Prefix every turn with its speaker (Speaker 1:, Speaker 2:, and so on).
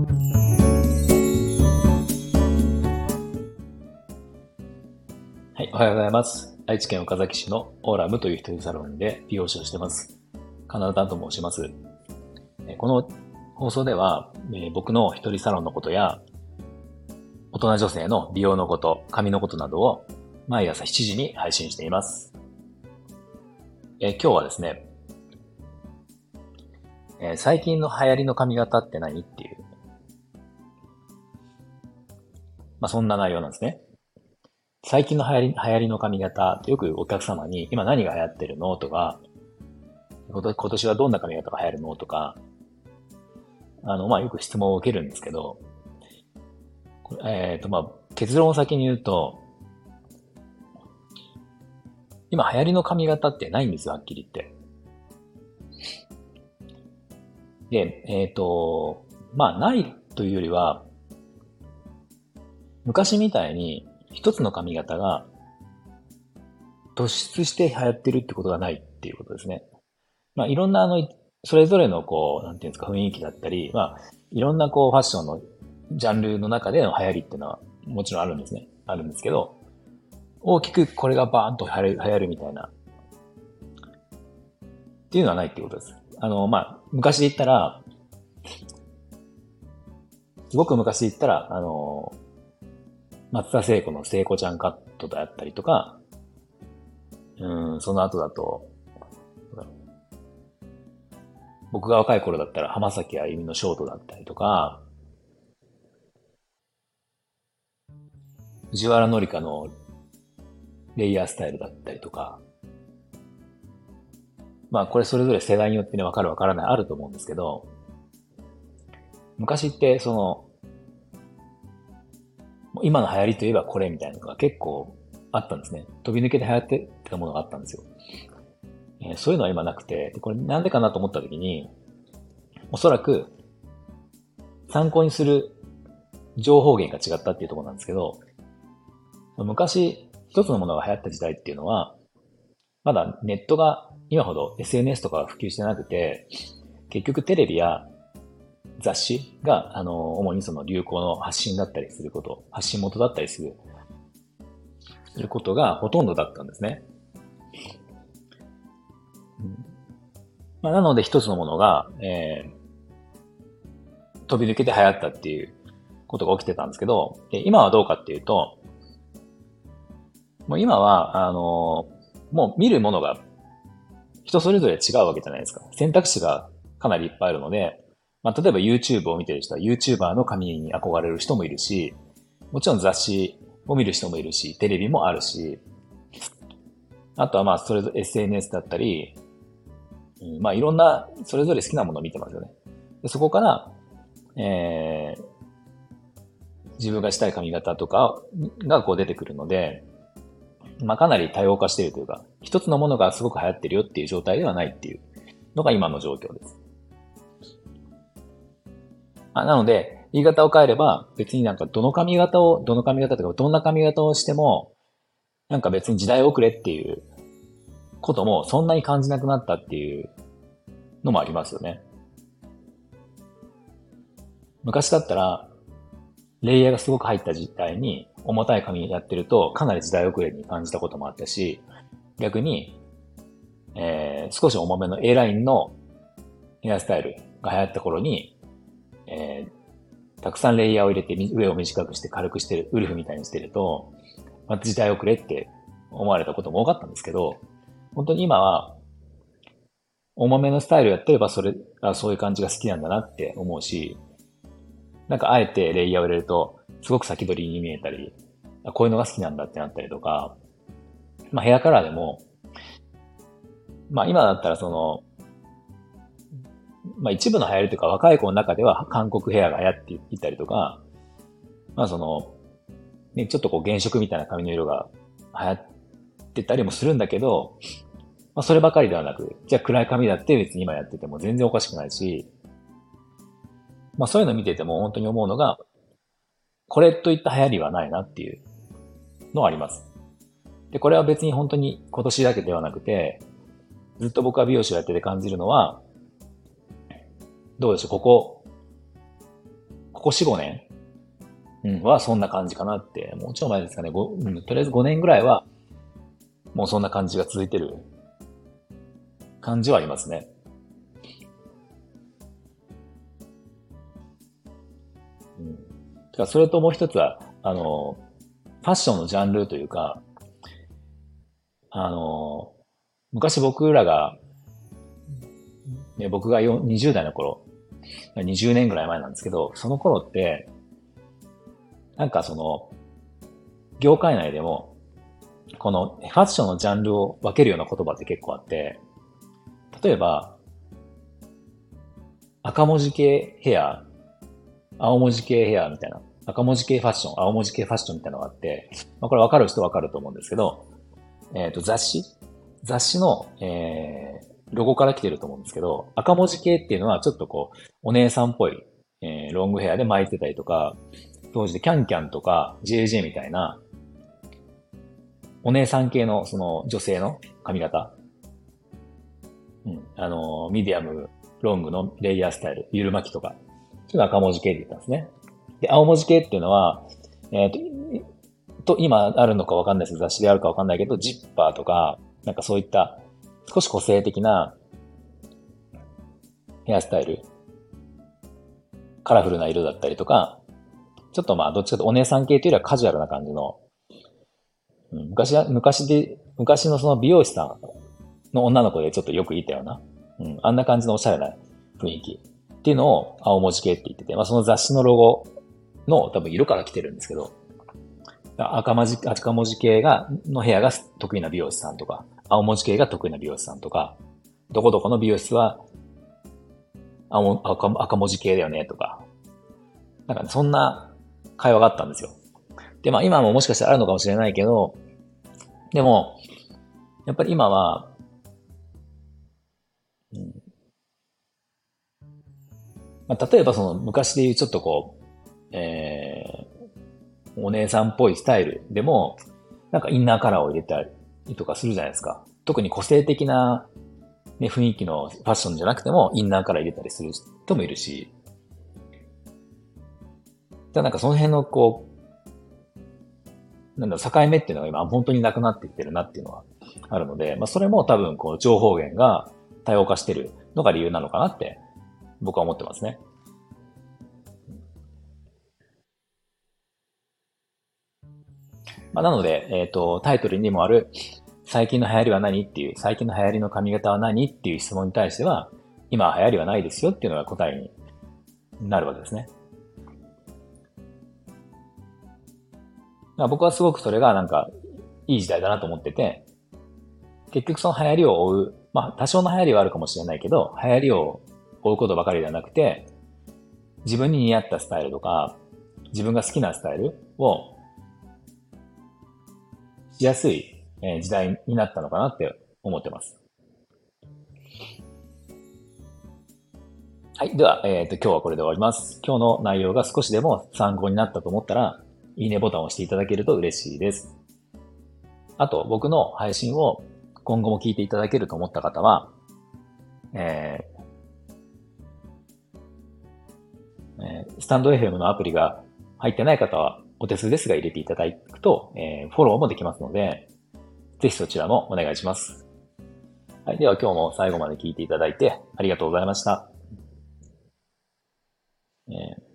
Speaker 1: はい、おはようございます。愛知県岡崎市のオーラムという一人サロンで美容師をしてます。カナダと申します。この放送では、僕の一人サロンのことや、大人女性の美容のこと、髪のことなどを毎朝7時に配信しています。え今日はですね、え最近の流行りの髪型って何っていう、まあ、そんな内容なんですね。最近の流行り、流行りの髪型、よくお客様に今何が流行ってるのとか、今年はどんな髪型が流行るのとか、あの、まあ、よく質問を受けるんですけど、えっ、ー、と、まあ、結論を先に言うと、今流行りの髪型ってないんですよ、はっきり言って。で、えっ、ー、と、まあ、ないというよりは、昔みたいに一つの髪型が突出して流行ってるってことがないっていうことですね。まあ、いろんなあの、それぞれのこう、なんていうんですか、雰囲気だったり、まあ、いろんなこう、ファッションのジャンルの中での流行りっていうのはもちろんあるんですね。あるんですけど、大きくこれがバーンと流行るみたいな、っていうのはないっていうことです。あの、まあ、昔で言ったら、すごく昔で言ったら、あの、松田聖子の聖子ちゃんカットだったりとか、うん、その後だと、僕が若い頃だったら浜崎あゆみのショートだったりとか、藤原紀香のレイヤースタイルだったりとか、まあこれそれぞれ世代によってね、わかるわからないあると思うんですけど、昔ってその、今の流行りといえばこれみたいなのが結構あったんですね。飛び抜けて流行ってたものがあったんですよ。えー、そういうのは今なくて、これなんでかなと思った時に、おそらく参考にする情報源が違ったっていうところなんですけど、昔一つのものが流行った時代っていうのは、まだネットが今ほど SNS とか普及してなくて、結局テレビや雑誌が、あの、主にその流行の発信だったりすること、発信元だったりする、することがほとんどだったんですね。まあ、なので一つのものが、えー、飛び抜けて流行ったっていうことが起きてたんですけど、今はどうかっていうと、もう今は、あの、もう見るものが人それぞれ違うわけじゃないですか。選択肢がかなりいっぱいあるので、まあ、例えば YouTube を見てる人は YouTuber の髪に憧れる人もいるし、もちろん雑誌を見る人もいるし、テレビもあるし、あとはまあ、それぞれ SNS だったり、うん、まあ、いろんな、それぞれ好きなものを見てますよね。でそこから、えー、自分がしたい髪型とかがこう出てくるので、まあ、かなり多様化しているというか、一つのものがすごく流行ってるよっていう状態ではないっていうのが今の状況です。あなので、言い方を変えれば、別になんかどの髪型を、どの髪型とか、どんな髪型をしても、なんか別に時代遅れっていうこともそんなに感じなくなったっていうのもありますよね。昔だったら、レイヤーがすごく入った時代に重たい髪やってるとかなり時代遅れに感じたこともあったし、逆に、えー、少し重めの A ラインのヘアスタイルが流行った頃に、えー、たくさんレイヤーを入れて上を短くして軽くしてる、ウルフみたいにしてると、また時代遅れって思われたことも多かったんですけど、本当に今は、重めのスタイルやってればそれ、あそういう感じが好きなんだなって思うし、なんかあえてレイヤーを入れると、すごく先取りに見えたり、こういうのが好きなんだってなったりとか、まあヘアカラーでも、まあ今だったらその、まあ一部の流行りというか若い子の中では韓国ヘアが流行っていったりとか、まあその、ね、ちょっとこう原色みたいな髪の色が流行ってたりもするんだけど、まあそればかりではなく、じゃあ暗い髪だって別に今やってても全然おかしくないし、まあそういうの見てても本当に思うのが、これといった流行りはないなっていうのはあります。で、これは別に本当に今年だけではなくて、ずっと僕は美容師をやってて感じるのは、どうでしょう、ここここ4、5年、うん、はそんな感じかなって、もうちょい前ですかね、うん、とりあえず5年ぐらいは、もうそんな感じが続いてる感じはありますね。うん。てか、それともう一つは、あの、ファッションのジャンルというか、あの、昔僕らが、ね、僕が20代の頃、20年ぐらい前なんですけど、その頃って、なんかその、業界内でも、このファッションのジャンルを分けるような言葉って結構あって、例えば、赤文字系ヘア、青文字系ヘアみたいな、赤文字系ファッション、青文字系ファッションみたいなのがあって、まあ、これ分かる人分かると思うんですけど、えっ、ー、と、雑誌？雑誌の、えー、ロゴから来てると思うんですけど、赤文字系っていうのはちょっとこう、お姉さんっぽい、えー、ロングヘアで巻いてたりとか、当時で CanCam とか JJ みたいな、お姉さん系のその女性の髪型うん。あの、ミディアム、ロングのレイヤースタイル、ゆる巻きとか。それが赤文字系って言ったんですね。で、青文字系っていうのは、えっ、ー、と、と、今あるのかわかんないです雑誌であるかわかんないけど、ジッパーとか、なんかそういった少し個性的なヘアスタイル、カラフルな色だったりとか、ちょっとまあ、どっちかとお姉さん系というよりはカジュアルな感じの、うん、昔は、昔で、昔のその美容師さんの女の子でちょっとよく言ったような、うん、あんな感じのおしゃれな雰囲気っていうのを青文字系って言ってて、まあその雑誌のロゴの多分色から来てるんですけど、赤文字、赤文字系が、の部屋が得意な美容師さんとか、青文字系が得意な美容師さんとか、どこどこの美容室は青赤赤文字系だよねとか、なんか、ね、そんな会話があったんですよ。で、まあ今ももしかしたらあるのかもしれないけど、でも、やっぱり今は、うんまあ、例えばその昔で言うちょっとこう、えー、お姉さんっぽいスタイルでも、なんかインナーカラーを入れたりとかするじゃないですか。特に個性的な、ね、雰囲気のファッションじゃなくてもインナーカラー入れたりする人もいるし、だなんかその辺のこう、なんだろ境目っていうのが今本当になくなってきてるなっていうのはあるので、まあそれも多分こう情報源が多様化してるのが理由なのかなって僕は思ってますね。まあ、なので、えっ、ー、と、タイトルにもある、最近の流行りは何っていう、最近の流行りの髪型は何っていう質問に対しては、今流行りはないですよっていうのが答えになるわけですね。僕はすごくそれがなんか、いい時代だなと思ってて、結局その流行りを追う、まあ多少の流行りはあるかもしれないけど、流行りを追うことばかりではなくて、自分に似合ったスタイルとか、自分が好きなスタイルをしやすい時代になったのかなって思ってます。はい。では、えっ、ー、と、今日はこれで終わります。今日の内容が少しでも参考になったと思ったら、いいねボタンを押していただけると嬉しいです。あと、僕の配信を今後も聞いていただけると思った方は、ええー、スタンド FM のアプリが入ってない方は、お手数ですが入れていただくと、えー、フォローもできますので、ぜひそちらもお願いします。はい。では今日も最後まで聞いていただいてありがとうございました。えー